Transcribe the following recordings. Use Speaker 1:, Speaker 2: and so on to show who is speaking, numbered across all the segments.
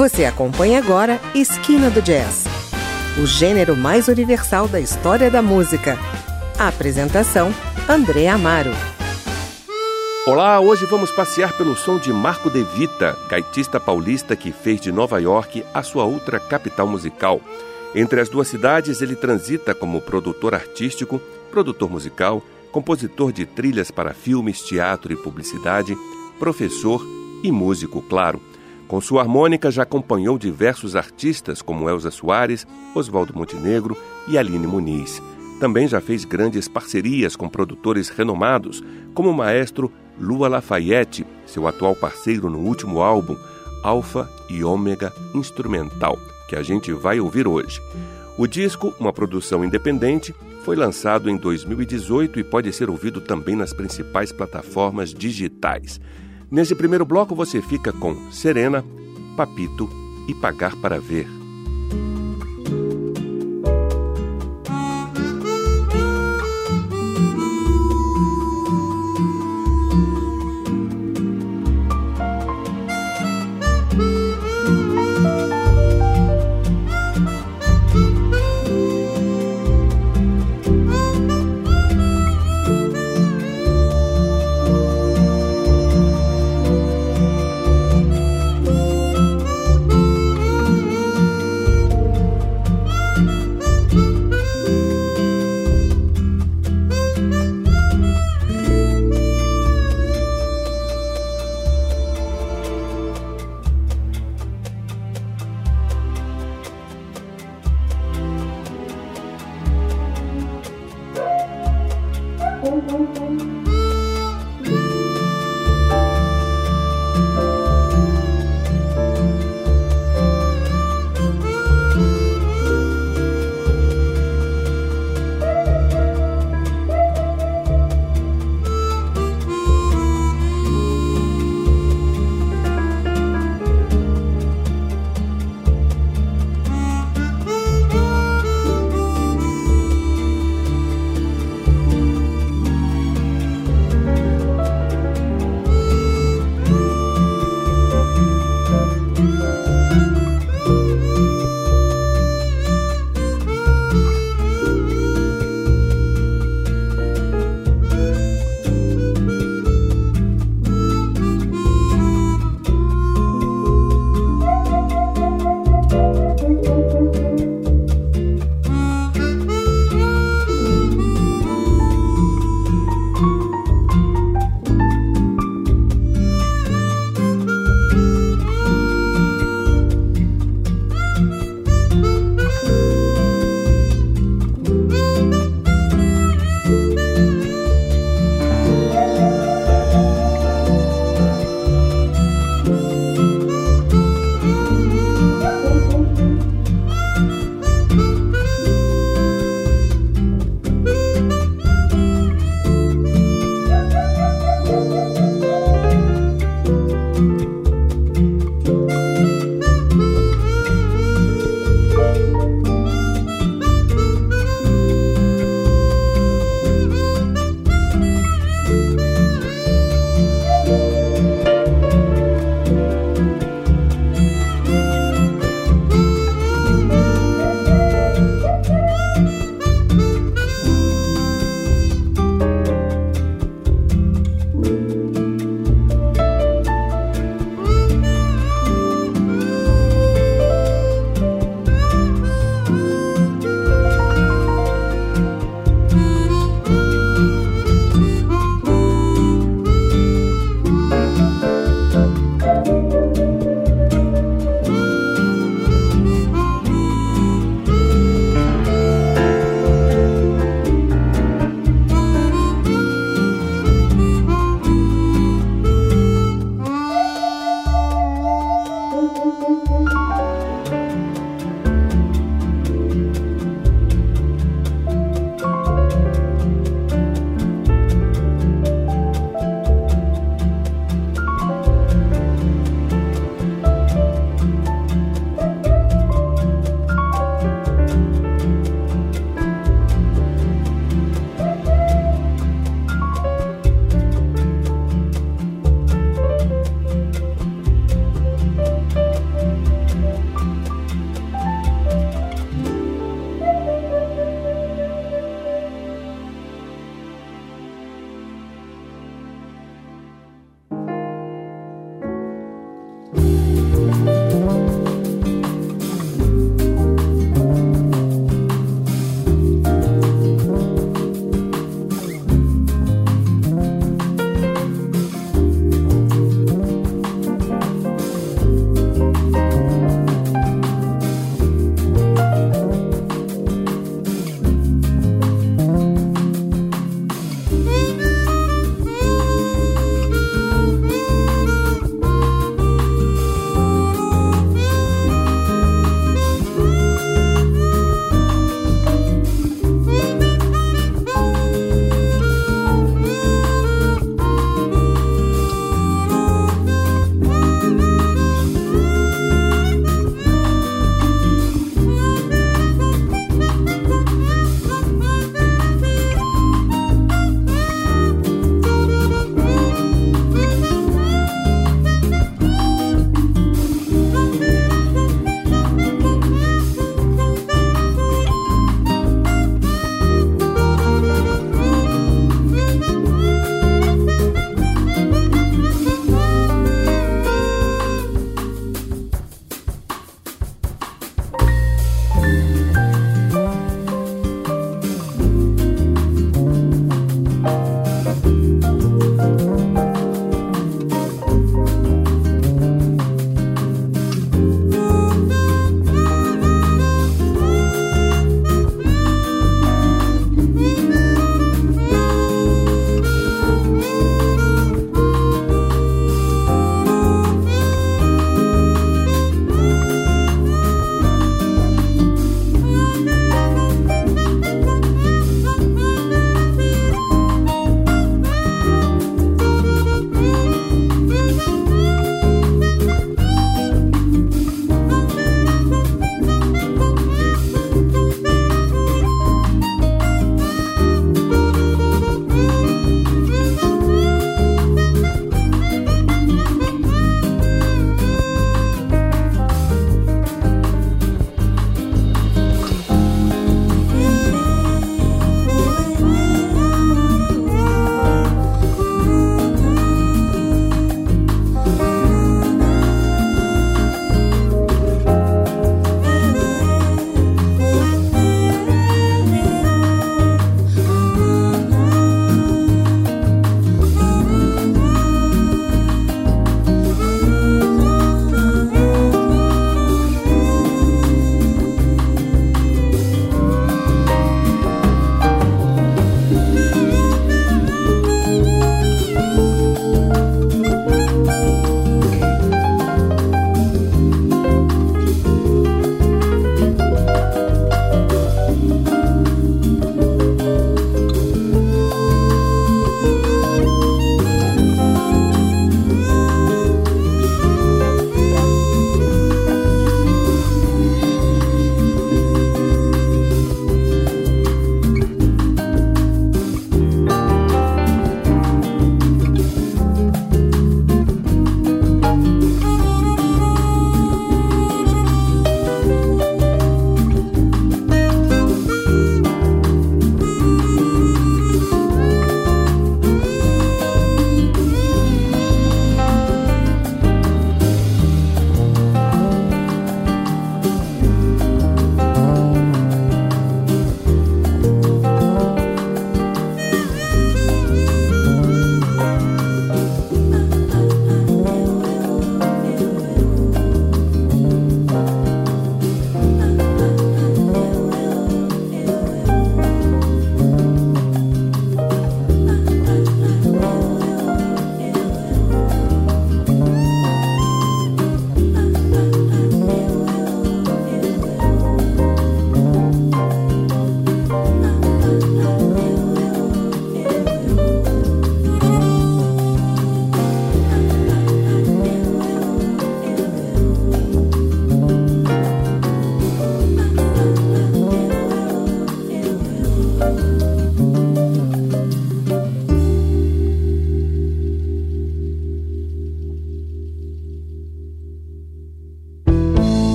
Speaker 1: Você acompanha agora Esquina do Jazz, o gênero mais universal da história da música. A apresentação: André Amaro.
Speaker 2: Olá, hoje vamos passear pelo som de Marco De Vita, gaitista paulista que fez de Nova York a sua outra capital musical. Entre as duas cidades, ele transita como produtor artístico, produtor musical, compositor de trilhas para filmes, teatro e publicidade, professor e músico, claro. Com sua harmônica já acompanhou diversos artistas como Elza Soares, Oswaldo Montenegro e Aline Muniz. Também já fez grandes parcerias com produtores renomados, como o maestro Lua Lafayette, seu atual parceiro no último álbum, Alpha e Ômega Instrumental, que a gente vai ouvir hoje. O disco, uma produção independente, foi lançado em 2018 e pode ser ouvido também nas principais plataformas digitais. Nesse primeiro bloco você fica com Serena, Papito e Pagar para Ver.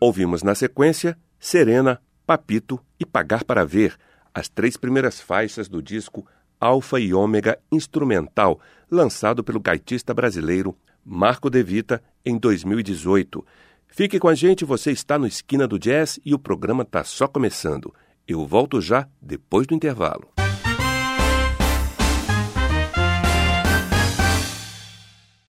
Speaker 2: Ouvimos na sequência Serena, Papito e Pagar para Ver, as três primeiras faixas do disco Alfa e Ômega Instrumental, lançado pelo gaitista brasileiro Marco De Vita em 2018. Fique com a gente, você está no Esquina do Jazz e o programa está só começando. Eu volto já depois do intervalo.